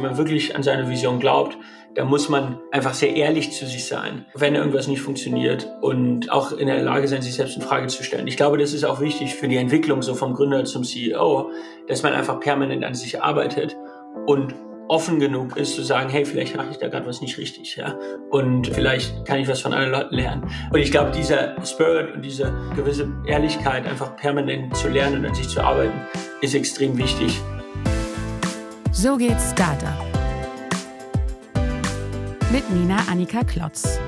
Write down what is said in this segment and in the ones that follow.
Wenn man wirklich an seine Vision glaubt, da muss man einfach sehr ehrlich zu sich sein, wenn irgendwas nicht funktioniert und auch in der Lage sein, sich selbst in Frage zu stellen. Ich glaube, das ist auch wichtig für die Entwicklung so vom Gründer zum CEO, dass man einfach permanent an sich arbeitet und offen genug ist zu sagen, hey, vielleicht mache ich da gerade was nicht richtig, ja, und vielleicht kann ich was von anderen Leuten lernen. Und ich glaube, dieser Spirit und diese gewisse Ehrlichkeit, einfach permanent zu lernen und an sich zu arbeiten, ist extrem wichtig. So geht's Startup. Mit Nina Annika Klotz.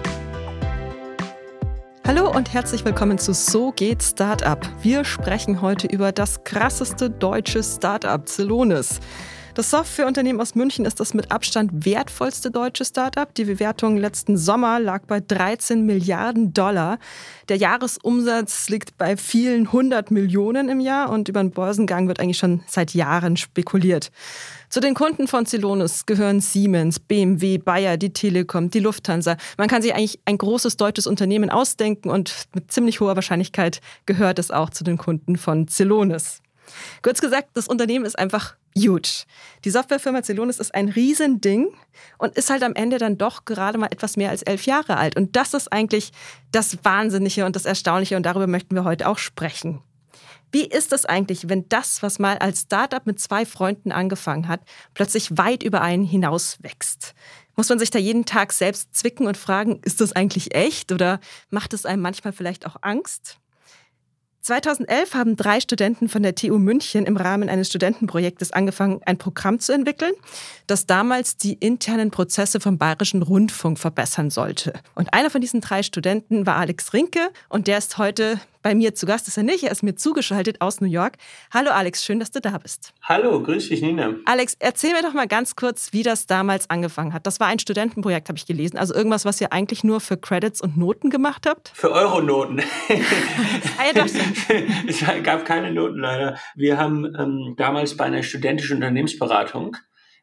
Hallo und herzlich willkommen zu So geht Startup. Wir sprechen heute über das krasseste deutsche Startup, Celonis. Das Softwareunternehmen aus München ist das mit Abstand wertvollste deutsche Startup. Die Bewertung letzten Sommer lag bei 13 Milliarden Dollar. Der Jahresumsatz liegt bei vielen hundert Millionen im Jahr und über den Börsengang wird eigentlich schon seit Jahren spekuliert. Zu den Kunden von Celonis gehören Siemens, BMW, Bayer, die Telekom, die Lufthansa. Man kann sich eigentlich ein großes deutsches Unternehmen ausdenken und mit ziemlich hoher Wahrscheinlichkeit gehört es auch zu den Kunden von Celonis. Kurz gesagt, das Unternehmen ist einfach huge. Die Softwarefirma Celonis ist ein Riesending und ist halt am Ende dann doch gerade mal etwas mehr als elf Jahre alt. Und das ist eigentlich das Wahnsinnige und das Erstaunliche und darüber möchten wir heute auch sprechen. Wie ist es eigentlich, wenn das, was mal als Startup mit zwei Freunden angefangen hat, plötzlich weit über einen hinaus wächst? Muss man sich da jeden Tag selbst zwicken und fragen, ist das eigentlich echt oder macht es einem manchmal vielleicht auch Angst? 2011 haben drei Studenten von der TU München im Rahmen eines Studentenprojektes angefangen, ein Programm zu entwickeln, das damals die internen Prozesse vom Bayerischen Rundfunk verbessern sollte. Und einer von diesen drei Studenten war Alex Rinke und der ist heute bei mir zu Gast ist er nicht, er ist mir zugeschaltet aus New York. Hallo Alex, schön, dass du da bist. Hallo, grüß dich Nina. Alex, erzähl mir doch mal ganz kurz, wie das damals angefangen hat. Das war ein Studentenprojekt, habe ich gelesen. Also irgendwas, was ihr eigentlich nur für Credits und Noten gemacht habt? Für Euronoten. ah, es gab keine Noten leider. Wir haben ähm, damals bei einer studentischen Unternehmensberatung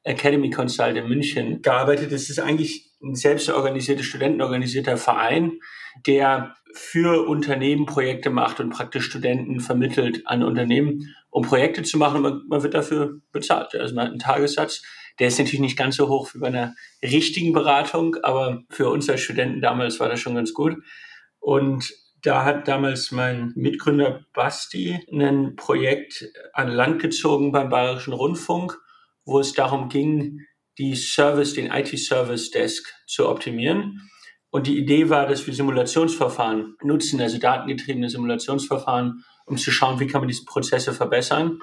Academy Consult in München gearbeitet. Das ist eigentlich ein selbstorganisierter, studentenorganisierter Verein, der für Unternehmen Projekte macht und praktisch Studenten vermittelt an Unternehmen, um Projekte zu machen. Und man, man wird dafür bezahlt. Also man hat einen Tagessatz. Der ist natürlich nicht ganz so hoch wie bei einer richtigen Beratung, aber für uns als Studenten damals war das schon ganz gut. Und da hat damals mein Mitgründer Basti ein Projekt an Land gezogen beim Bayerischen Rundfunk, wo es darum ging, die Service, den IT-Service Desk zu optimieren. Und die Idee war, dass wir Simulationsverfahren nutzen, also datengetriebene Simulationsverfahren, um zu schauen, wie kann man diese Prozesse verbessern.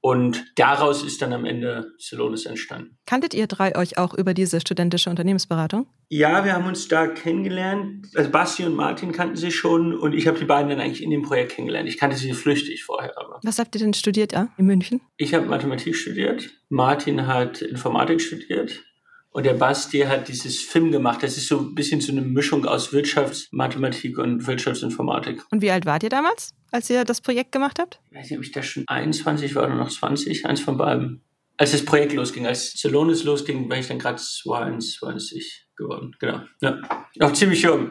Und daraus ist dann am Ende Celonis entstanden. Kanntet ihr drei euch auch über diese studentische Unternehmensberatung? Ja, wir haben uns da kennengelernt. Also Basti und Martin kannten sich schon und ich habe die beiden dann eigentlich in dem Projekt kennengelernt. Ich kannte sie flüchtig vorher aber. Was habt ihr denn studiert ja, in München? Ich habe Mathematik studiert. Martin hat Informatik studiert. Und der Basti hat dieses Film gemacht. Das ist so ein bisschen so eine Mischung aus Wirtschaftsmathematik und Wirtschaftsinformatik. Und wie alt wart ihr damals, als ihr das Projekt gemacht habt? Ich weiß nicht, ob ich da schon 21 war oder noch 20, eins von beiden. Als das Projekt losging, als Celonis losging, war ich dann gerade 22 geworden. Genau. Ja. Noch ziemlich jung.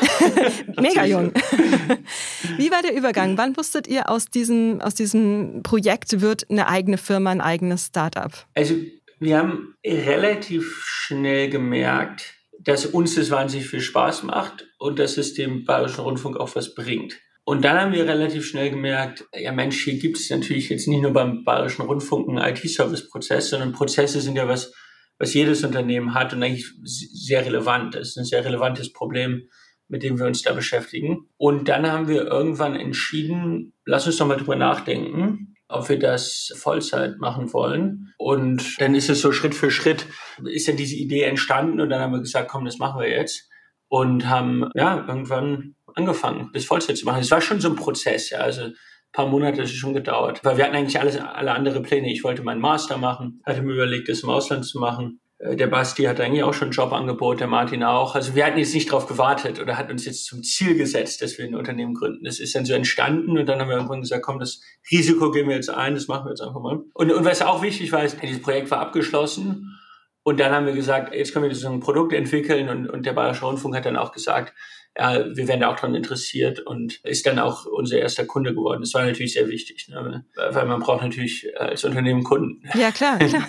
Mega jung. Wie war der Übergang? Wann wusstet ihr, aus diesem, aus diesem Projekt wird eine eigene Firma, ein eigenes Startup? Also wir haben relativ schnell gemerkt, dass uns das wahnsinnig viel Spaß macht und dass es dem Bayerischen Rundfunk auch was bringt. Und dann haben wir relativ schnell gemerkt, ja Mensch, hier gibt es natürlich jetzt nicht nur beim Bayerischen Rundfunk einen IT-Service-Prozess, sondern Prozesse sind ja was, was jedes Unternehmen hat und eigentlich sehr relevant. Das ist ein sehr relevantes Problem, mit dem wir uns da beschäftigen. Und dann haben wir irgendwann entschieden, lass uns doch mal drüber nachdenken, ob wir das Vollzeit machen wollen. Und dann ist es so Schritt für Schritt, ist ja diese Idee entstanden und dann haben wir gesagt, komm, das machen wir jetzt. Und haben ja irgendwann angefangen, das Vollzeit zu machen. Es war schon so ein Prozess, ja. Also ein paar Monate ist es schon gedauert. Weil wir hatten eigentlich alles, alle andere Pläne. Ich wollte meinen Master machen, hatte mir überlegt, das im Ausland zu machen. Äh, der Basti hat eigentlich auch schon ein Jobangebot, der Martin auch. Also wir hatten jetzt nicht darauf gewartet oder hat uns jetzt zum Ziel gesetzt, dass wir ein Unternehmen gründen. Das ist dann so entstanden und dann haben wir irgendwann gesagt, komm, das Risiko gehen wir jetzt ein, das machen wir jetzt einfach mal. Und, und was auch wichtig war, ist, dieses Projekt war abgeschlossen und dann haben wir gesagt, jetzt können wir so ein Produkt entwickeln und, und der Bayerische Rundfunk hat dann auch gesagt, ja, wir werden da auch dran interessiert und ist dann auch unser erster Kunde geworden. Das war natürlich sehr wichtig, ne? weil man braucht natürlich als Unternehmen Kunden. Ja, klar, klar.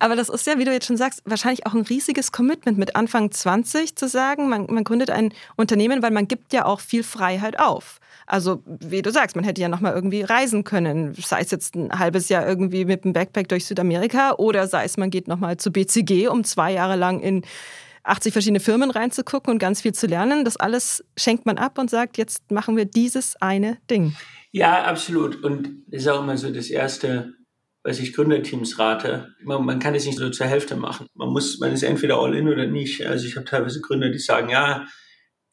Aber das ist ja, wie du jetzt schon sagst, wahrscheinlich auch ein riesiges Commitment mit Anfang 20 zu sagen, man, man gründet ein Unternehmen, weil man gibt ja auch viel Freiheit auf. Also, wie du sagst, man hätte ja nochmal irgendwie reisen können, sei es jetzt ein halbes Jahr irgendwie mit dem Backpack durch Südamerika oder sei es, man geht nochmal zu BCG, um zwei Jahre lang in 80 verschiedene Firmen reinzugucken und ganz viel zu lernen. Das alles schenkt man ab und sagt, jetzt machen wir dieses eine Ding. Ja, absolut. Und das ist auch immer so das Erste, was ich Gründerteams rate. Man, man kann es nicht so zur Hälfte machen. Man muss, man ist entweder all in oder nicht. Also ich habe teilweise Gründer, die sagen, ja,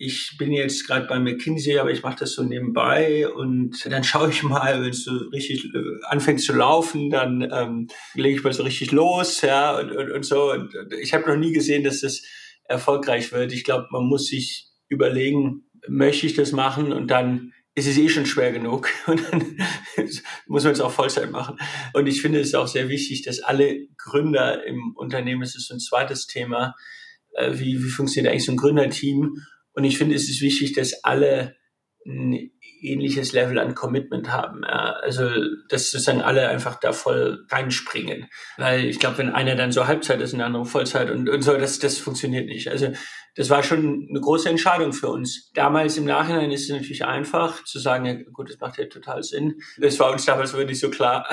ich bin jetzt gerade bei McKinsey, aber ich mache das so nebenbei und dann schaue ich mal, wenn es so richtig äh, anfängt zu laufen, dann ähm, lege ich mal so richtig los, ja, und, und, und so. Und ich habe noch nie gesehen, dass das erfolgreich wird. Ich glaube, man muss sich überlegen, möchte ich das machen und dann ist es eh schon schwer genug und dann muss man es auch Vollzeit machen. Und ich finde es auch sehr wichtig, dass alle Gründer im Unternehmen, es ist so ein zweites Thema, äh, wie, wie funktioniert eigentlich so ein Gründerteam? Und ich finde, es ist wichtig, dass alle ein ähnliches Level an Commitment haben. Ja. Also, dass sozusagen alle einfach da voll reinspringen. Weil ich glaube, wenn einer dann so Halbzeit ist und der andere Vollzeit und, und so, das, das funktioniert nicht. Also, das war schon eine große Entscheidung für uns. Damals im Nachhinein ist es natürlich einfach zu sagen, ja, gut, das macht ja total Sinn. Das war uns damals wirklich so klar.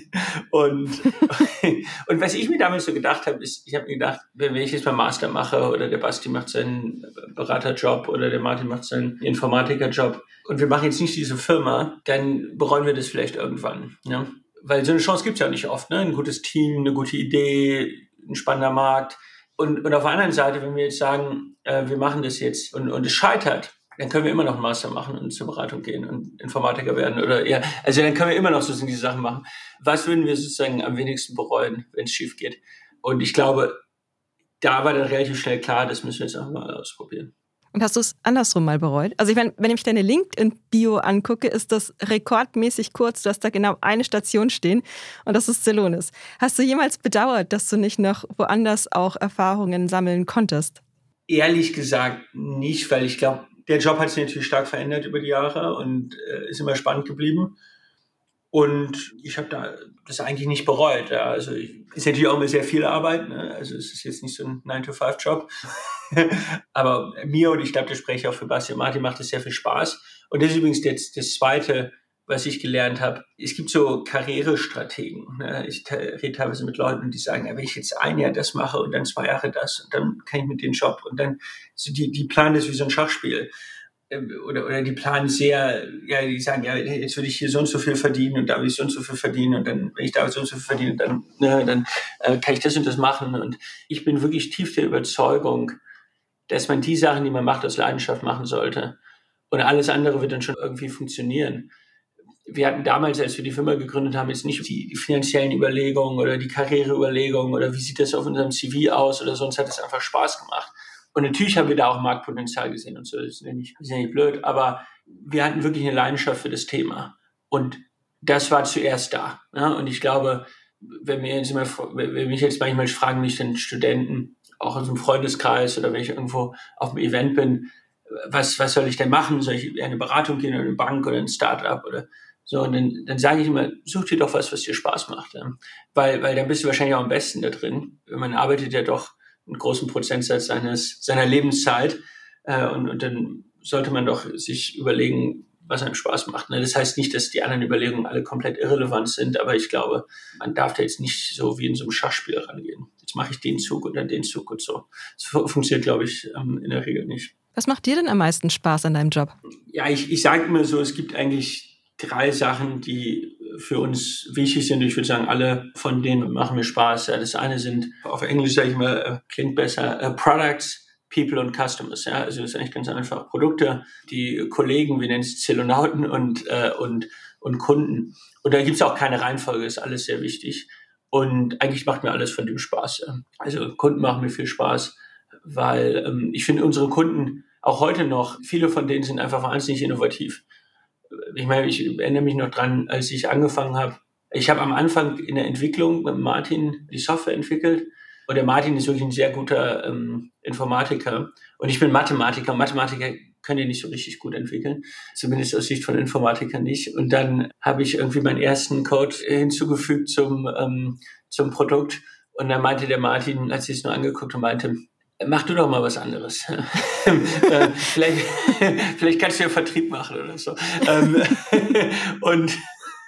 und, und was ich mir damals so gedacht habe, ist, ich habe mir gedacht, wenn ich jetzt mal Master mache oder der Basti macht seinen Beraterjob oder der Martin macht seinen Informatikerjob und wir machen jetzt nicht diese Firma, dann bereuen wir das vielleicht irgendwann. Ja? Weil so eine Chance gibt es ja nicht oft. Ne? Ein gutes Team, eine gute Idee, ein spannender Markt und, und auf der anderen Seite, wenn wir jetzt sagen, äh, wir machen das jetzt und, und es scheitert, dann können wir immer noch einen Master machen und zur Beratung gehen und Informatiker werden oder ja, also dann können wir immer noch sozusagen diese Sachen machen. Was würden wir sozusagen am wenigsten bereuen, wenn es schief geht? Und ich glaube, da war dann relativ schnell klar, das müssen wir jetzt auch mal ausprobieren. Und hast du es andersrum mal bereut? Also ich meine, wenn ich deine LinkedIn-Bio angucke, ist das rekordmäßig kurz. Du hast da genau eine Station stehen und das ist Celonis. Hast du jemals bedauert, dass du nicht noch woanders auch Erfahrungen sammeln konntest? Ehrlich gesagt nicht, weil ich glaube, der Job hat sich natürlich stark verändert über die Jahre und äh, ist immer spannend geblieben. Und ich habe da das eigentlich nicht bereut. Ja. Also ich, ist natürlich auch immer sehr viel Arbeit. Ne? Also es ist jetzt nicht so ein 9-to-5-Job. Aber mir und ich glaube, das spreche ich auch für Basti und Martin, macht es sehr viel Spaß. Und das ist übrigens jetzt das Zweite, was ich gelernt habe. Es gibt so Karrierestrategen. Ne? Ich rede teilweise mit Leuten, die sagen, ja, wenn ich jetzt ein Jahr das mache und dann zwei Jahre das und dann kann ich mit den Job und dann, so die, die planen das wie so ein Schachspiel. Ähm, oder, oder die planen sehr, ja, die sagen, ja, jetzt würde ich hier so und so viel verdienen und da will ich so und so viel verdienen und dann, wenn ich da so und so viel verdiene, dann, ne, dann äh, kann ich das und das machen. Und ich bin wirklich tief der Überzeugung, dass man die Sachen, die man macht, aus Leidenschaft machen sollte. Und alles andere wird dann schon irgendwie funktionieren. Wir hatten damals, als wir die Firma gegründet haben, jetzt nicht die, die finanziellen Überlegungen oder die Karriereüberlegungen oder wie sieht das auf unserem CV aus oder sonst hat es einfach Spaß gemacht. Und natürlich haben wir da auch Marktpotenzial gesehen und so, das ist ja nicht, ist ja nicht blöd, aber wir hatten wirklich eine Leidenschaft für das Thema. Und das war zuerst da. Ja? Und ich glaube, wenn, mir jetzt immer, wenn mich jetzt manchmal fragen mich dann Studenten, auch in so einem Freundeskreis oder wenn ich irgendwo auf einem Event bin, was, was soll ich denn machen? Soll ich in eine Beratung gehen oder eine Bank oder ein Startup oder so? Und dann, dann sage ich immer, such dir doch was, was dir Spaß macht. Ja? Weil, weil dann bist du wahrscheinlich auch am besten da drin. Man arbeitet ja doch einen großen Prozentsatz seines, seiner Lebenszeit. Äh, und, und dann sollte man doch sich überlegen, was einem Spaß macht. Ne? Das heißt nicht, dass die anderen Überlegungen alle komplett irrelevant sind, aber ich glaube, man darf da jetzt nicht so wie in so einem Schachspiel rangehen. Jetzt mache ich den Zug und dann den Zug und so. Das funktioniert, glaube ich, ähm, in der Regel nicht. Was macht dir denn am meisten Spaß an deinem Job? Ja, ich, ich sage immer so, es gibt eigentlich drei Sachen, die für uns wichtig sind. Ich würde sagen, alle von denen machen mir Spaß. Ja, das eine sind, auf Englisch sage ich mal, äh, klingt besser, uh, Products, People und Customers. Ja, also das ist eigentlich ganz einfach. Produkte, die Kollegen, wir nennen es Zellonauten und, äh, und, und Kunden. Und da gibt es auch keine Reihenfolge, ist alles sehr wichtig. Und eigentlich macht mir alles von dem Spaß. Also Kunden machen mir viel Spaß, weil ähm, ich finde unsere Kunden auch heute noch, viele von denen sind einfach wahnsinnig innovativ ich meine, ich erinnere mich noch dran, als ich angefangen habe. Ich habe am Anfang in der Entwicklung mit Martin die Software entwickelt. Und der Martin ist wirklich ein sehr guter ähm, Informatiker. Und ich bin Mathematiker. Mathematiker können ja nicht so richtig gut entwickeln. Zumindest aus Sicht von Informatikern nicht. Und dann habe ich irgendwie meinen ersten Code hinzugefügt zum, ähm, zum Produkt. Und dann meinte der Martin, als sie es nur angeguckt und meinte, mach du doch mal was anderes. Äh, vielleicht, vielleicht kannst du ja Vertrieb machen oder so. Ähm, und,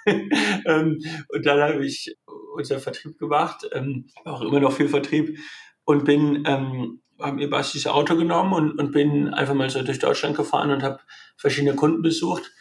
ähm, und dann habe ich unser Vertrieb gemacht, ähm, auch immer noch viel Vertrieb und bin ähm, habe mir Bastis Auto genommen und, und bin einfach mal so durch Deutschland gefahren und habe verschiedene Kunden besucht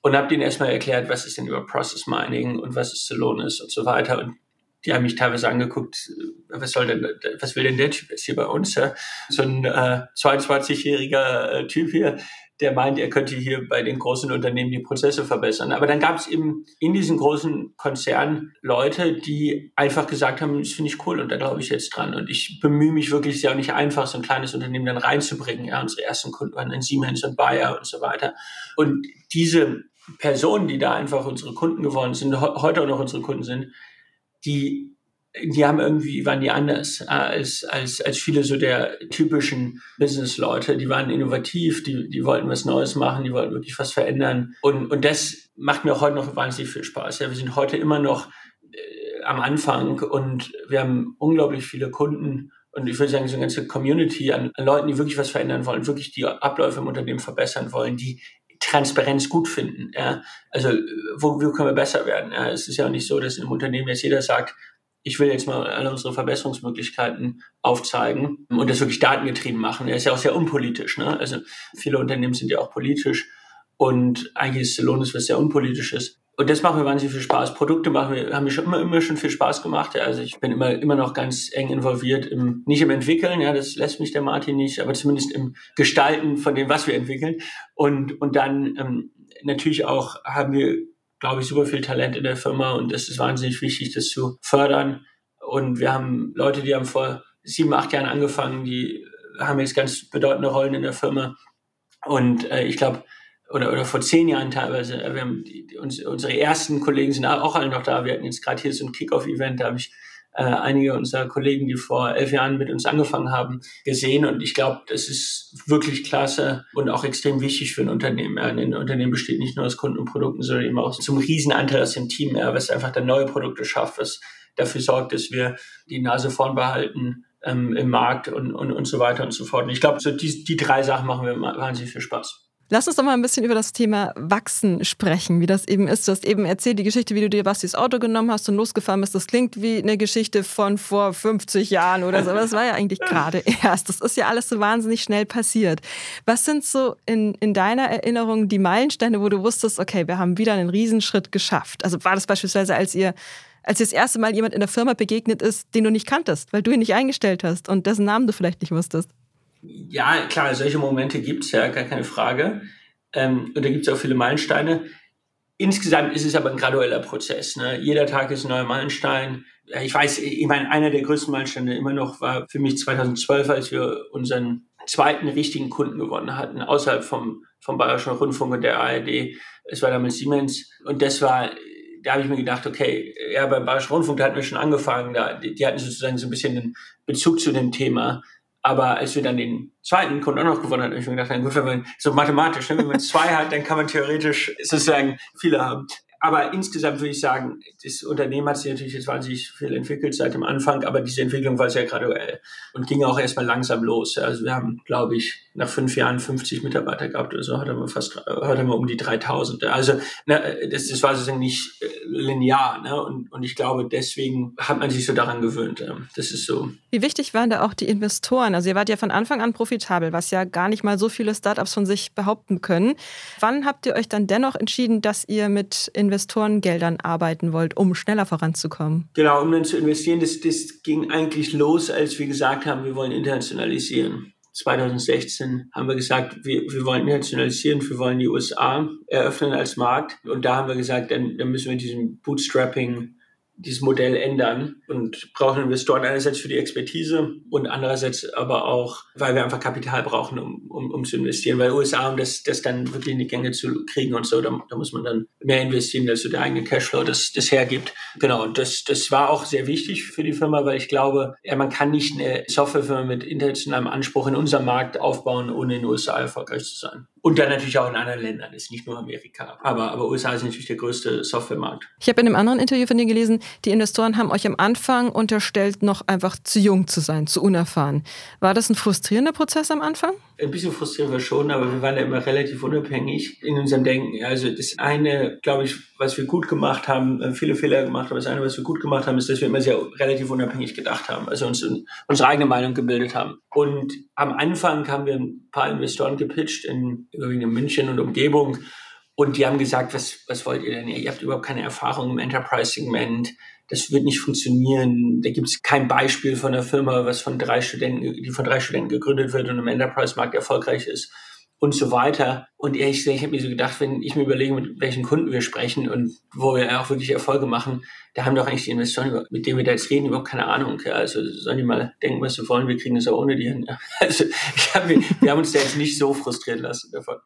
und habe denen erstmal erklärt, was ist denn über Process Mining und was ist Celonis und so weiter. Und die haben mich teilweise angeguckt, äh, was soll denn, was will denn der Typ jetzt hier bei uns? Ja? So ein äh, 22-jähriger äh, Typ hier, der meint, er könnte hier bei den großen Unternehmen die Prozesse verbessern. Aber dann gab es eben in diesen großen Konzernen Leute, die einfach gesagt haben, das finde ich cool und da glaube ich jetzt dran. Und ich bemühe mich wirklich, ja auch nicht einfach, so ein kleines Unternehmen dann reinzubringen. Ja, unsere ersten Kunden waren in Siemens und Bayer und so weiter. Und diese Personen, die da einfach unsere Kunden geworden sind, heute auch noch unsere Kunden sind, die, die haben irgendwie, waren die anders äh, als, als, als viele so der typischen Business-Leute. Die waren innovativ, die, die wollten was Neues machen, die wollten wirklich was verändern. Und, und das macht mir heute noch wahnsinnig viel Spaß. Ja, wir sind heute immer noch äh, am Anfang und wir haben unglaublich viele Kunden und ich würde sagen, so eine ganze Community an, an Leuten, die wirklich was verändern wollen, wirklich die Abläufe im Unternehmen verbessern wollen, die Transparenz gut finden. Ja? Also wo, wo können wir besser werden? Ja? Es ist ja auch nicht so, dass im Unternehmen jetzt jeder sagt, ich will jetzt mal alle unsere Verbesserungsmöglichkeiten aufzeigen und das wirklich datengetrieben machen. Er ist ja auch sehr unpolitisch. Ne? Also viele Unternehmen sind ja auch politisch und eigentlich ist Celonis was sehr unpolitisches. Und das macht mir wahnsinnig viel Spaß. Produkte machen wir, haben mir schon immer, immer schon viel Spaß gemacht. Ja. Also ich bin immer, immer noch ganz eng involviert im, nicht im Entwickeln, ja, das lässt mich der Martin nicht, aber zumindest im Gestalten von dem, was wir entwickeln. Und, und dann ähm, natürlich auch haben wir, glaube ich, super viel Talent in der Firma und es ist wahnsinnig wichtig, das zu fördern. Und wir haben Leute, die haben vor sieben, acht Jahren angefangen, die haben jetzt ganz bedeutende Rollen in der Firma. Und äh, ich glaube, oder, oder vor zehn Jahren teilweise. Wir haben die, uns, unsere ersten Kollegen sind auch alle noch da. Wir hatten jetzt gerade hier so ein Kickoff-Event, da habe ich äh, einige unserer Kollegen, die vor elf Jahren mit uns angefangen haben, gesehen. Und ich glaube, das ist wirklich klasse und auch extrem wichtig für ein Unternehmen. Ja. Ein Unternehmen besteht nicht nur aus Kunden und Produkten, sondern eben auch zum Riesenanteil aus dem Team, ja, was einfach dann neue Produkte schafft, was dafür sorgt, dass wir die Nase vorn behalten ähm, im Markt und, und, und so weiter und so fort. Und ich glaube, so die, die drei Sachen machen mir wahnsinnig viel Spaß. Lass uns doch mal ein bisschen über das Thema Wachsen sprechen, wie das eben ist. Du hast eben erzählt, die Geschichte, wie du dir Bastis Auto genommen hast und losgefahren bist. Das klingt wie eine Geschichte von vor 50 Jahren oder so. Aber das war ja eigentlich gerade erst. Das ist ja alles so wahnsinnig schnell passiert. Was sind so in, in deiner Erinnerung die Meilensteine, wo du wusstest, okay, wir haben wieder einen Riesenschritt geschafft? Also war das beispielsweise, als ihr als dir das erste Mal jemand in der Firma begegnet ist, den du nicht kanntest, weil du ihn nicht eingestellt hast und dessen Namen du vielleicht nicht wusstest? Ja, klar, solche Momente gibt es ja, gar keine Frage. Ähm, und da gibt es auch viele Meilensteine. Insgesamt ist es aber ein gradueller Prozess. Ne? Jeder Tag ist ein neuer Meilenstein. Ich weiß, ich meine, einer der größten Meilensteine immer noch war für mich 2012, als wir unseren zweiten richtigen Kunden gewonnen hatten, außerhalb vom, vom Bayerischen Rundfunk und der ARD. Es war damals Siemens. Und das war, da habe ich mir gedacht, okay, ja, beim Bayerischen Rundfunk, da hatten wir schon angefangen, da, die, die hatten sozusagen so ein bisschen einen Bezug zu dem Thema. Aber als wir dann den zweiten Kunden auch noch gewonnen haben, habe ich mir gedacht, gut, wenn man so mathematisch, ne, wenn man zwei hat, dann kann man theoretisch sozusagen viele haben aber insgesamt würde ich sagen, das Unternehmen hat sich natürlich jetzt wahnsinnig viel entwickelt seit dem Anfang, aber diese Entwicklung war sehr graduell und ging auch erstmal langsam los. Also wir haben, glaube ich, nach fünf Jahren 50 Mitarbeiter gehabt oder so, haben wir fast, haben wir um die 3000. Also ne, das, das war sozusagen nicht äh, linear ne? und, und ich glaube, deswegen hat man sich so daran gewöhnt. Das ist so. Wie wichtig waren da auch die Investoren? Also ihr wart ja von Anfang an profitabel, was ja gar nicht mal so viele Startups von sich behaupten können. Wann habt ihr euch dann dennoch entschieden, dass ihr mit in Investorengeldern arbeiten wollt, um schneller voranzukommen? Genau, um dann zu investieren. Das, das ging eigentlich los, als wir gesagt haben, wir wollen internationalisieren. 2016 haben wir gesagt, wir, wir wollen internationalisieren, wir wollen die USA eröffnen als Markt. Und da haben wir gesagt, dann, dann müssen wir diesen Bootstrapping dieses Modell ändern und brauchen Investoren einerseits für die Expertise und andererseits aber auch, weil wir einfach Kapital brauchen, um, um, um zu investieren. Weil USA, um das, das dann wirklich in die Gänge zu kriegen und so, da, da muss man dann mehr investieren, als so der eigene Cashflow das, das hergibt. Genau, und das, das war auch sehr wichtig für die Firma, weil ich glaube, ja, man kann nicht eine Softwarefirma mit internationalem Anspruch in unserem Markt aufbauen, ohne in den USA erfolgreich zu sein. Und dann natürlich auch in anderen Ländern, ist nicht nur Amerika. Aber, aber USA ist natürlich der größte Softwaremarkt. Ich habe in einem anderen Interview von dir gelesen, die Investoren haben euch am Anfang unterstellt, noch einfach zu jung zu sein, zu unerfahren. War das ein frustrierender Prozess am Anfang? Ein bisschen frustrierend war schon, aber wir waren ja immer relativ unabhängig in unserem Denken. Also das eine, glaube ich, was wir gut gemacht haben, äh, viele Fehler gemacht, aber das eine, was wir gut gemacht haben, ist, dass wir immer sehr relativ unabhängig gedacht haben, also uns unsere eigene Meinung gebildet haben. Und am Anfang haben wir ein paar Investoren gepitcht in, in München und Umgebung und die haben gesagt, was, was wollt ihr denn? Ihr habt überhaupt keine Erfahrung im Enterprise-Segment das wird nicht funktionieren. Da gibt es kein Beispiel von einer Firma, was von drei Studenten, die von drei Studenten gegründet wird und im Enterprise-Markt erfolgreich ist und so weiter. Und ehrlich gesagt, ich habe mir so gedacht, wenn ich mir überlege, mit welchen Kunden wir sprechen und wo wir auch wirklich Erfolge machen, da haben doch eigentlich die Investoren, mit denen wir da jetzt reden, überhaupt keine Ahnung. Also sollen die mal denken, was sie wollen, wir kriegen das auch ohne die hin. Also ich hab, wir haben uns da jetzt nicht so frustrieren lassen davon.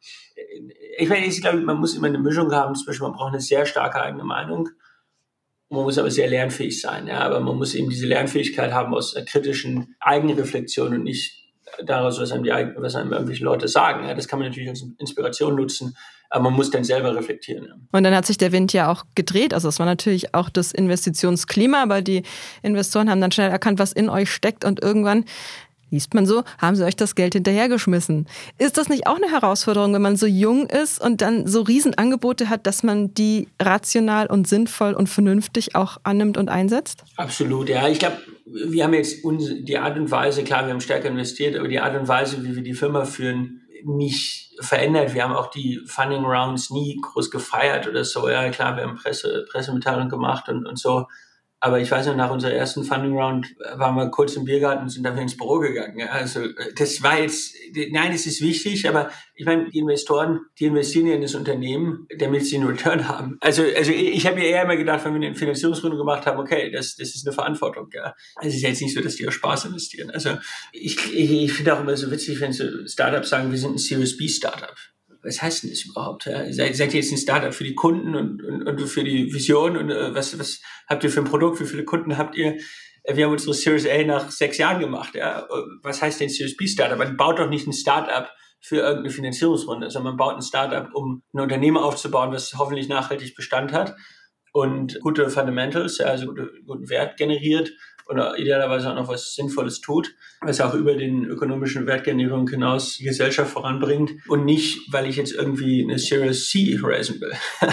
Ich meine, ich glaube, man muss immer eine Mischung haben zwischen, man braucht eine sehr starke eigene Meinung man muss aber sehr lernfähig sein. Ja, aber man muss eben diese Lernfähigkeit haben aus einer kritischen Eigenreflexion und nicht daraus, was einem, die, was einem irgendwelche Leute sagen. Ja, das kann man natürlich als Inspiration nutzen, aber man muss dann selber reflektieren. Und dann hat sich der Wind ja auch gedreht. Also es war natürlich auch das Investitionsklima, aber die Investoren haben dann schnell erkannt, was in euch steckt und irgendwann liest man so, haben sie euch das Geld hinterhergeschmissen. Ist das nicht auch eine Herausforderung, wenn man so jung ist und dann so Riesenangebote hat, dass man die rational und sinnvoll und vernünftig auch annimmt und einsetzt? Absolut, ja. Ich glaube, wir haben jetzt die Art und Weise, klar, wir haben stärker investiert, aber die Art und Weise, wie wir die Firma führen, nicht verändert. Wir haben auch die Funding Rounds nie groß gefeiert oder so. Ja, klar, wir haben Presse, Pressemitteilung gemacht und, und so. Aber ich weiß noch, nach unserer ersten Funding Round waren wir kurz im Biergarten und sind dann ins Büro gegangen. Also das war jetzt, nein, es ist wichtig, aber ich meine, die Investoren, die investieren ja in das Unternehmen, damit sie einen Return haben. Also, also ich habe mir eher immer gedacht, wenn wir eine Finanzierungsrunde gemacht haben, okay, das, das ist eine Verantwortung. Ja. Also es ist jetzt nicht so, dass die auch Spaß investieren. Also ich, ich, ich finde auch immer so witzig, wenn so Startups sagen, wir sind ein Series B Startup was heißt denn das überhaupt? Ja? Seid, seid ihr jetzt ein Startup für die Kunden und, und, und für die Vision und äh, was, was habt ihr für ein Produkt? Wie viele Kunden habt ihr? Äh, wir haben unsere Series A nach sechs Jahren gemacht. Ja? Was heißt denn Series B Startup? Man baut doch nicht ein Startup für irgendeine Finanzierungsrunde, sondern man baut ein Startup, um ein Unternehmen aufzubauen, was hoffentlich nachhaltig Bestand hat und gute Fundamentals, also gute, guten Wert generiert oder idealerweise auch noch was Sinnvolles tut, was auch über den ökonomischen Wertgenerierung hinaus die Gesellschaft voranbringt und nicht, weil ich jetzt irgendwie eine Series C raisen will.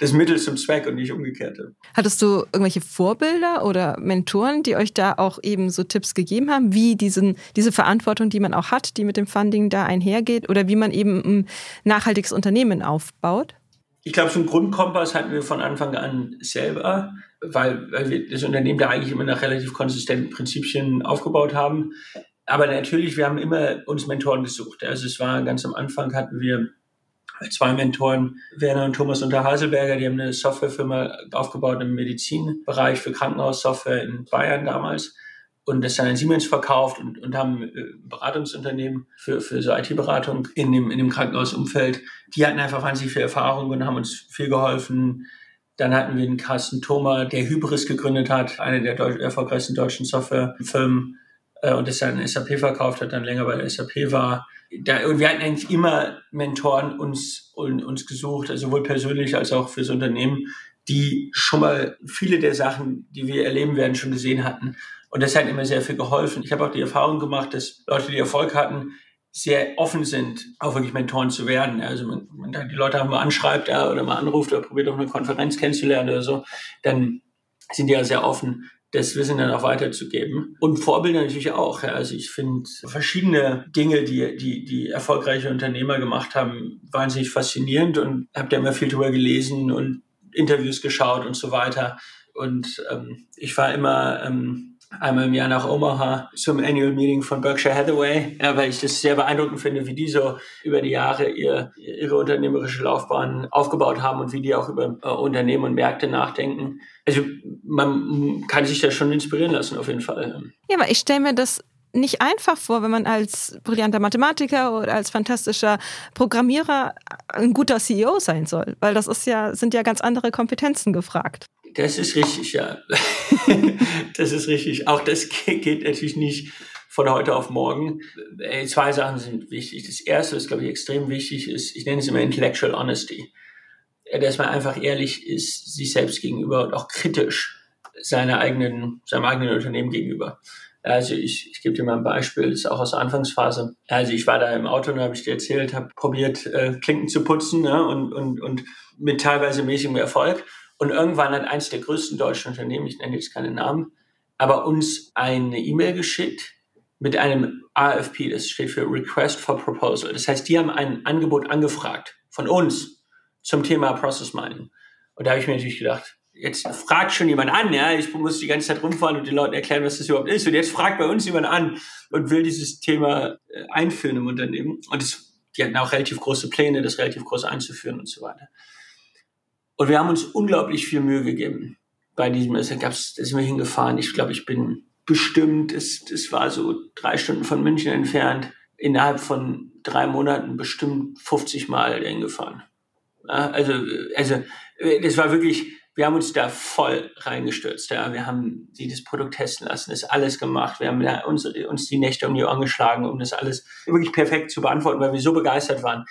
das Mittel zum Zweck und nicht umgekehrt. Hattest du irgendwelche Vorbilder oder Mentoren, die euch da auch eben so Tipps gegeben haben, wie diesen, diese Verantwortung, die man auch hat, die mit dem Funding da einhergeht oder wie man eben ein nachhaltiges Unternehmen aufbaut? Ich glaube, so einen Grundkompass hatten wir von Anfang an selber weil, weil wir das Unternehmen da eigentlich immer nach relativ konsistenten Prinzipien aufgebaut haben. Aber natürlich, wir haben immer uns Mentoren gesucht. Also es war ganz am Anfang hatten wir zwei Mentoren, Werner und Thomas Unterhaselberger, die haben eine Softwarefirma aufgebaut im Medizinbereich für Krankenhaussoftware in Bayern damals und das dann an Siemens verkauft und, und haben äh, Beratungsunternehmen für, für so IT-Beratung in dem, in dem Krankenhausumfeld. Die hatten einfach wahnsinnig viel Erfahrung und haben uns viel geholfen, dann hatten wir den Carsten Thoma, der Hybris gegründet hat, eine der Deu erfolgreichsten deutschen Softwarefirmen äh, und das dann SAP verkauft hat, dann länger bei der SAP war. Da, und wir hatten eigentlich immer Mentoren uns, uns gesucht, also sowohl persönlich als auch fürs Unternehmen, die schon mal viele der Sachen, die wir erleben werden, schon gesehen hatten. Und das hat immer sehr viel geholfen. Ich habe auch die Erfahrung gemacht, dass Leute, die Erfolg hatten, sehr offen sind, auch wirklich Mentoren zu werden. Also man, man die Leute auch mal anschreibt ja, oder mal anruft oder probiert auf eine Konferenz kennenzulernen oder so, dann sind die ja sehr offen, das Wissen dann auch weiterzugeben. Und Vorbilder natürlich auch. Ja. Also ich finde verschiedene Dinge, die, die, die erfolgreiche Unternehmer gemacht haben, wahnsinnig faszinierend und habe da immer viel drüber gelesen und Interviews geschaut und so weiter. Und ähm, ich war immer ähm, einmal im Jahr nach Omaha zum Annual Meeting von Berkshire Hathaway, ja, weil ich das sehr beeindruckend finde, wie die so über die Jahre ihr, ihre unternehmerische Laufbahn aufgebaut haben und wie die auch über äh, Unternehmen und Märkte nachdenken. Also man kann sich da schon inspirieren lassen, auf jeden Fall. Ja, aber ich stelle mir das nicht einfach vor, wenn man als brillanter Mathematiker oder als fantastischer Programmierer ein guter CEO sein soll, weil das ist ja, sind ja ganz andere Kompetenzen gefragt. Das ist richtig, ja. das ist richtig. Auch das geht natürlich nicht von heute auf morgen. Äh, zwei Sachen sind wichtig. Das erste, was glaube ich extrem wichtig ist, ich nenne es immer Intellectual Honesty. Dass man einfach ehrlich ist, sich selbst gegenüber und auch kritisch seiner eigenen, seinem eigenen Unternehmen gegenüber. Also ich, ich gebe dir mal ein Beispiel, das ist auch aus der Anfangsphase. Also ich war da im Auto und habe ich dir erzählt, habe probiert, äh, Klinken zu putzen ne, und, und, und mit teilweise mäßigem Erfolg. Und irgendwann hat eins der größten deutschen Unternehmen, ich nenne jetzt keine Namen, aber uns eine E-Mail geschickt mit einem RFP, das steht für Request for Proposal. Das heißt, die haben ein Angebot angefragt von uns zum Thema Process Mining. Und da habe ich mir natürlich gedacht, jetzt fragt schon jemand an, ja, ich muss die ganze Zeit rumfahren und den Leuten erklären, was das überhaupt ist. Und jetzt fragt bei uns jemand an und will dieses Thema äh, einführen im Unternehmen. Und das, die hatten auch relativ große Pläne, das relativ groß einzuführen und so weiter. Und wir haben uns unglaublich viel Mühe gegeben bei diesem. Es gab's, da sind wir hingefahren. Ich glaube, ich bin bestimmt, es, es war so drei Stunden von München entfernt, innerhalb von drei Monaten bestimmt 50 Mal hingefahren. Ja, also, also, das war wirklich, wir haben uns da voll reingestürzt. Ja. Wir haben sie das Produkt testen lassen, das alles gemacht. Wir haben uns, uns die Nächte um die Ohren geschlagen, um das alles wirklich perfekt zu beantworten, weil wir so begeistert waren,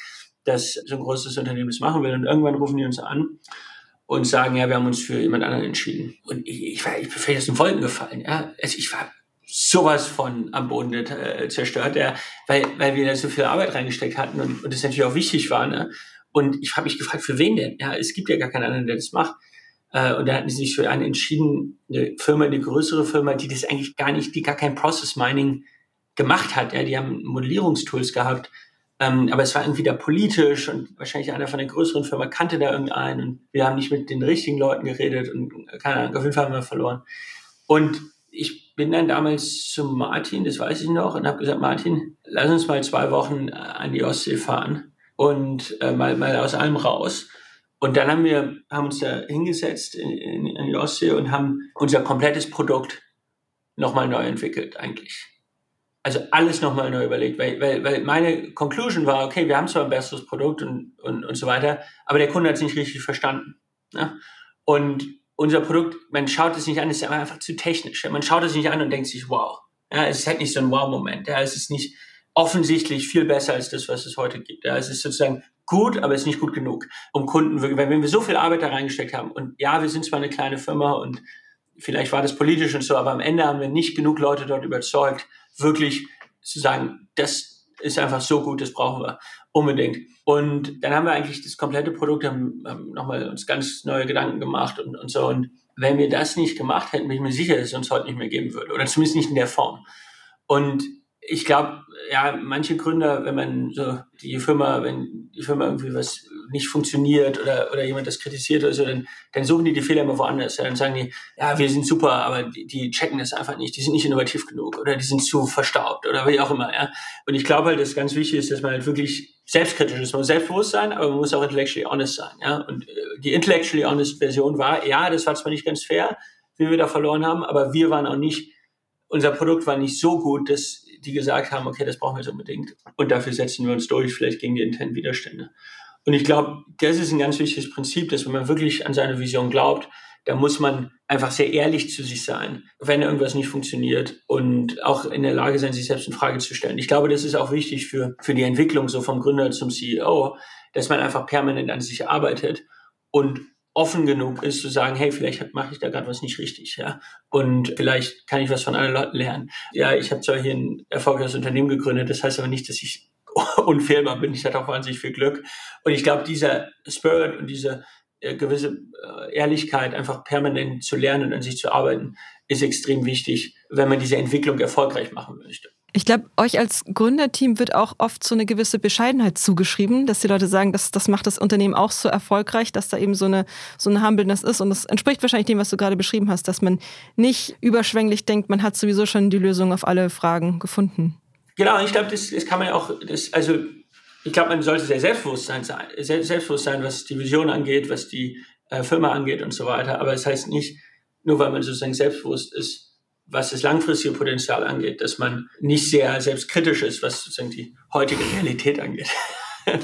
dass so ein großes Unternehmen das machen will. Und irgendwann rufen die uns an und sagen, ja, wir haben uns für jemand anderen entschieden. Und ich, ich war, ich bin völlig aus den Wolken gefallen. Ja. Also ich war sowas von am Boden äh, zerstört, ja, weil, weil wir da so viel Arbeit reingesteckt hatten und, und das natürlich auch wichtig war. Ne? Und ich habe mich gefragt, für wen denn? Ja, es gibt ja gar keinen anderen, der das macht. Äh, und da hatten sie sich für eine entschieden, eine Firma, eine größere Firma, die das eigentlich gar nicht, die gar kein Process Mining gemacht hat. Ja, die haben Modellierungstools gehabt. Ähm, aber es war irgendwie da politisch und wahrscheinlich einer von den größeren Firmen kannte da irgendeinen und wir haben nicht mit den richtigen Leuten geredet und keine Ahnung, auf jeden Fall haben wir verloren. Und ich bin dann damals zu Martin, das weiß ich noch, und habe gesagt, Martin, lass uns mal zwei Wochen an die Ostsee fahren und äh, mal, mal aus allem raus. Und dann haben wir haben uns da hingesetzt in, in, in die Ostsee und haben unser komplettes Produkt nochmal neu entwickelt eigentlich. Also alles nochmal neu überlegt, weil, weil, weil meine Conclusion war, okay, wir haben zwar ein besseres Produkt und, und, und so weiter, aber der Kunde hat es nicht richtig verstanden. Ne? Und unser Produkt, man schaut es nicht an, es ist einfach zu technisch. Man schaut es nicht an und denkt sich, wow. Ja, es ist halt nicht so ein Wow-Moment. Ja, es ist nicht offensichtlich viel besser als das, was es heute gibt. Ja, es ist sozusagen gut, aber es ist nicht gut genug, um Kunden wenn wir so viel Arbeit da reingesteckt haben und ja, wir sind zwar eine kleine Firma und vielleicht war das politisch und so, aber am Ende haben wir nicht genug Leute dort überzeugt, wirklich zu sagen, das ist einfach so gut, das brauchen wir unbedingt. Und dann haben wir eigentlich das komplette Produkt, haben, haben nochmal uns ganz neue Gedanken gemacht und, und so. Und wenn wir das nicht gemacht hätten, bin ich mir sicher, dass es uns heute nicht mehr geben würde. Oder zumindest nicht in der Form. Und ich glaube, ja, manche Gründer, wenn man so die Firma, wenn die Firma irgendwie was nicht funktioniert oder, oder jemand das kritisiert oder so, dann, dann suchen die die Fehler immer woanders. Ja. Dann sagen die, ja, wir sind super, aber die, die checken das einfach nicht. Die sind nicht innovativ genug oder die sind zu verstaubt oder wie auch immer. Ja. Und ich glaube halt, dass ganz wichtig ist, dass man halt wirklich selbstkritisch ist. Man muss selbstbewusst sein, aber man muss auch intellectually honest sein. Ja. Und äh, die intellectually honest Version war, ja, das war zwar nicht ganz fair, wie wir da verloren haben, aber wir waren auch nicht, unser Produkt war nicht so gut, dass die gesagt haben, okay, das brauchen wir jetzt unbedingt. Und dafür setzen wir uns durch, vielleicht gegen die internen Widerstände. Und ich glaube, das ist ein ganz wichtiges Prinzip, dass wenn man wirklich an seine Vision glaubt, da muss man einfach sehr ehrlich zu sich sein, wenn irgendwas nicht funktioniert und auch in der Lage sein, sich selbst in Frage zu stellen. Ich glaube, das ist auch wichtig für, für die Entwicklung so vom Gründer zum CEO, dass man einfach permanent an sich arbeitet und offen genug ist zu sagen, hey, vielleicht mache ich da gerade was nicht richtig, ja. Und vielleicht kann ich was von anderen Leuten lernen. Ja, ich habe zwar hier ein erfolgreiches Unternehmen gegründet, das heißt aber nicht, dass ich unfehlbar bin. Ich hatte auch wahnsinnig viel Glück. Und ich glaube, dieser Spirit und diese äh, gewisse äh, Ehrlichkeit, einfach permanent zu lernen und an sich zu arbeiten, ist extrem wichtig, wenn man diese Entwicklung erfolgreich machen möchte. Ich glaube, euch als Gründerteam wird auch oft so eine gewisse Bescheidenheit zugeschrieben, dass die Leute sagen, das, das macht das Unternehmen auch so erfolgreich, dass da eben so eine, so eine Humbleness ist. Und das entspricht wahrscheinlich dem, was du gerade beschrieben hast, dass man nicht überschwänglich denkt, man hat sowieso schon die Lösung auf alle Fragen gefunden. Genau, ich glaube, das, das kann man ja auch, das, also ich glaube, man sollte sehr selbstbewusst sein, selbstbewusst sein, was die Vision angeht, was die äh, Firma angeht und so weiter. Aber es das heißt nicht, nur weil man sozusagen selbstbewusst ist, was das langfristige Potenzial angeht, dass man nicht sehr selbstkritisch ist, was sozusagen die heutige Realität angeht.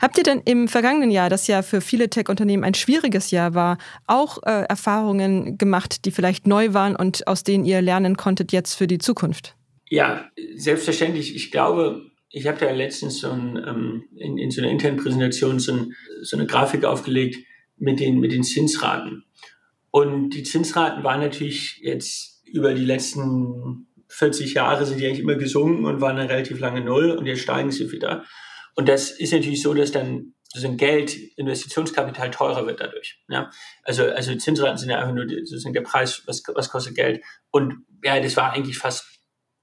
Habt ihr denn im vergangenen Jahr, das ja für viele Tech-Unternehmen ein schwieriges Jahr war, auch äh, Erfahrungen gemacht, die vielleicht neu waren und aus denen ihr lernen konntet jetzt für die Zukunft? Ja, selbstverständlich. Ich glaube, ich habe da letztens so ein, ähm, in, in, so einer internen Präsentation so, ein, so, eine Grafik aufgelegt mit den, mit den Zinsraten. Und die Zinsraten waren natürlich jetzt über die letzten 40 Jahre sind die eigentlich immer gesunken und waren eine relativ lange Null und jetzt steigen sie wieder. Und das ist natürlich so, dass dann sozusagen Geld, Investitionskapital teurer wird dadurch. Ja? Also, also Zinsraten sind ja einfach nur sozusagen der Preis, was, was kostet Geld. Und ja, das war eigentlich fast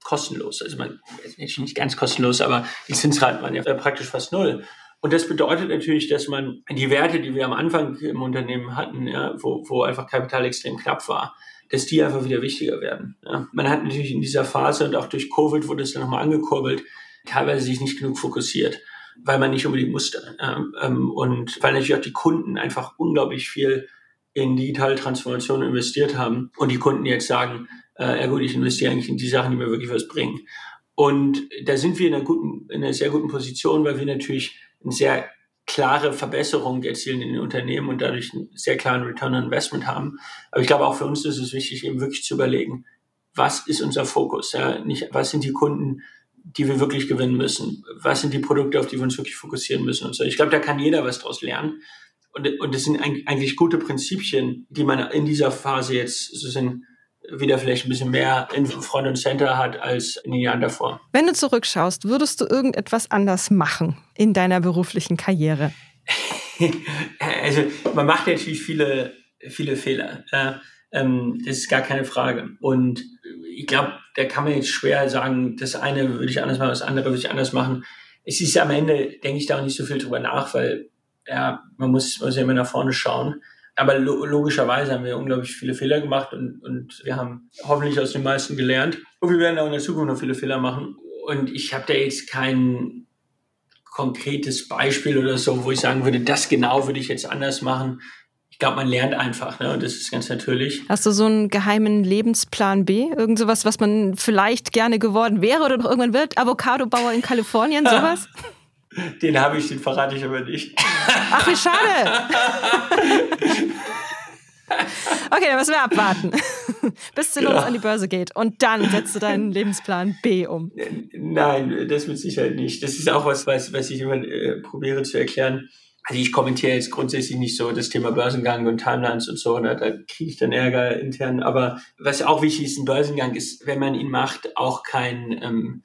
kostenlos. Also man, nicht ganz kostenlos, aber die Zinsraten waren ja praktisch fast null. Und das bedeutet natürlich, dass man die Werte, die wir am Anfang im Unternehmen hatten, ja, wo, wo einfach Kapital extrem knapp war, dass die einfach wieder wichtiger werden. Ja. Man hat natürlich in dieser Phase und auch durch Covid wurde es dann nochmal angekurbelt, teilweise sich nicht genug fokussiert, weil man nicht unbedingt musste. Ähm, und weil natürlich auch die Kunden einfach unglaublich viel in digitale Transformation investiert haben und die Kunden jetzt sagen, äh, ja gut, ich investiere eigentlich in die Sachen, die mir wirklich was bringen. Und da sind wir in einer, guten, in einer sehr guten Position, weil wir natürlich eine sehr klare Verbesserung erzielen in den Unternehmen und dadurch einen sehr klaren Return on Investment haben. Aber ich glaube, auch für uns ist es wichtig, eben wirklich zu überlegen, was ist unser Fokus? Ja? Nicht, was sind die Kunden, die wir wirklich gewinnen müssen? Was sind die Produkte, auf die wir uns wirklich fokussieren müssen und so? Ich glaube, da kann jeder was draus lernen. Und, und das sind eigentlich gute Prinzipien, die man in dieser Phase jetzt sozusagen wieder vielleicht ein bisschen mehr in Front und Center hat als in den Jahren davor. Wenn du zurückschaust, würdest du irgendetwas anders machen in deiner beruflichen Karriere? also man macht natürlich viele, viele Fehler. Äh, ähm, das ist gar keine Frage. Und ich glaube, da kann man jetzt schwer sagen, das eine würde ich anders machen, das andere würde ich anders machen. Es ist am Ende, denke ich da auch nicht so viel drüber nach, weil ja, man muss, muss ja immer nach vorne schauen aber lo logischerweise haben wir unglaublich viele Fehler gemacht und, und wir haben hoffentlich aus den meisten gelernt. Und wir werden auch in der Zukunft noch viele Fehler machen. Und ich habe da jetzt kein konkretes Beispiel oder so, wo ich sagen würde, das genau würde ich jetzt anders machen. Ich glaube, man lernt einfach, ne? Und das ist ganz natürlich. Hast du so einen geheimen Lebensplan B? Irgend sowas, was man vielleicht gerne geworden wäre oder noch irgendwann wird? Avocado-Bauer in Kalifornien, sowas? Den habe ich, den verrate ich aber nicht. Ach, wie schade. Okay, dann müssen wir abwarten, bis Celonis ja. an die Börse geht. Und dann setzt du deinen Lebensplan B um. Nein, das mit Sicherheit nicht. Das ist auch was, was, was ich immer äh, probiere zu erklären. Also ich kommentiere jetzt grundsätzlich nicht so das Thema Börsengang und Timelines und so, ne? da kriege ich dann Ärger intern. Aber was auch wichtig ist, ein Börsengang ist, wenn man ihn macht, auch kein... Ähm,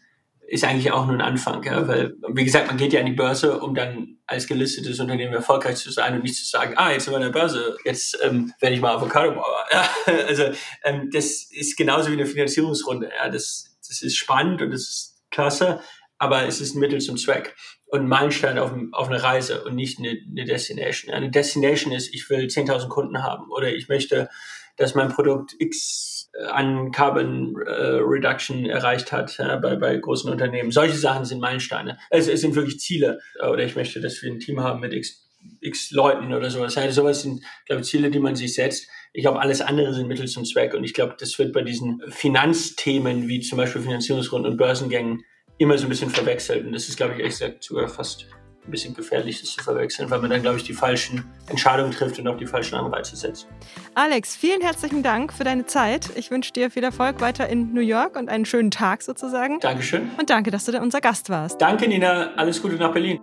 ist eigentlich auch nur ein Anfang, ja? weil, wie gesagt, man geht ja an die Börse, um dann als gelistetes Unternehmen erfolgreich zu sein und nicht zu sagen, ah, jetzt sind wir an der Börse, jetzt ähm, werde ich mal Avocado-Bauer. Ja? Also ähm, das ist genauso wie eine Finanzierungsrunde. Ja? Das, das ist spannend und das ist klasse, aber es ist ein Mittel zum Zweck und ein Meilenstein auf, auf eine Reise und nicht eine, eine Destination. Eine Destination ist, ich will 10.000 Kunden haben oder ich möchte, dass mein Produkt X an Carbon äh, Reduction erreicht hat äh, bei, bei großen Unternehmen. Solche Sachen sind Meilensteine. Es, es sind wirklich Ziele. Oder ich möchte, dass wir ein Team haben mit x, x Leuten oder sowas. Also sowas sind, glaube ich, Ziele, die man sich setzt. Ich glaube, alles andere sind Mittel zum Zweck. Und ich glaube, das wird bei diesen Finanzthemen wie zum Beispiel Finanzierungsrunden und Börsengängen immer so ein bisschen verwechselt. Und das ist, glaube ich, ehrlich gesagt sogar fast ein bisschen gefährlich, das zu verwechseln, weil man dann, glaube ich, die falschen Entscheidungen trifft und auch die falschen Anreize setzt. Alex, vielen herzlichen Dank für deine Zeit. Ich wünsche dir viel Erfolg weiter in New York und einen schönen Tag sozusagen. Dankeschön. Und danke, dass du unser Gast warst. Danke, Nina. Alles Gute nach Berlin.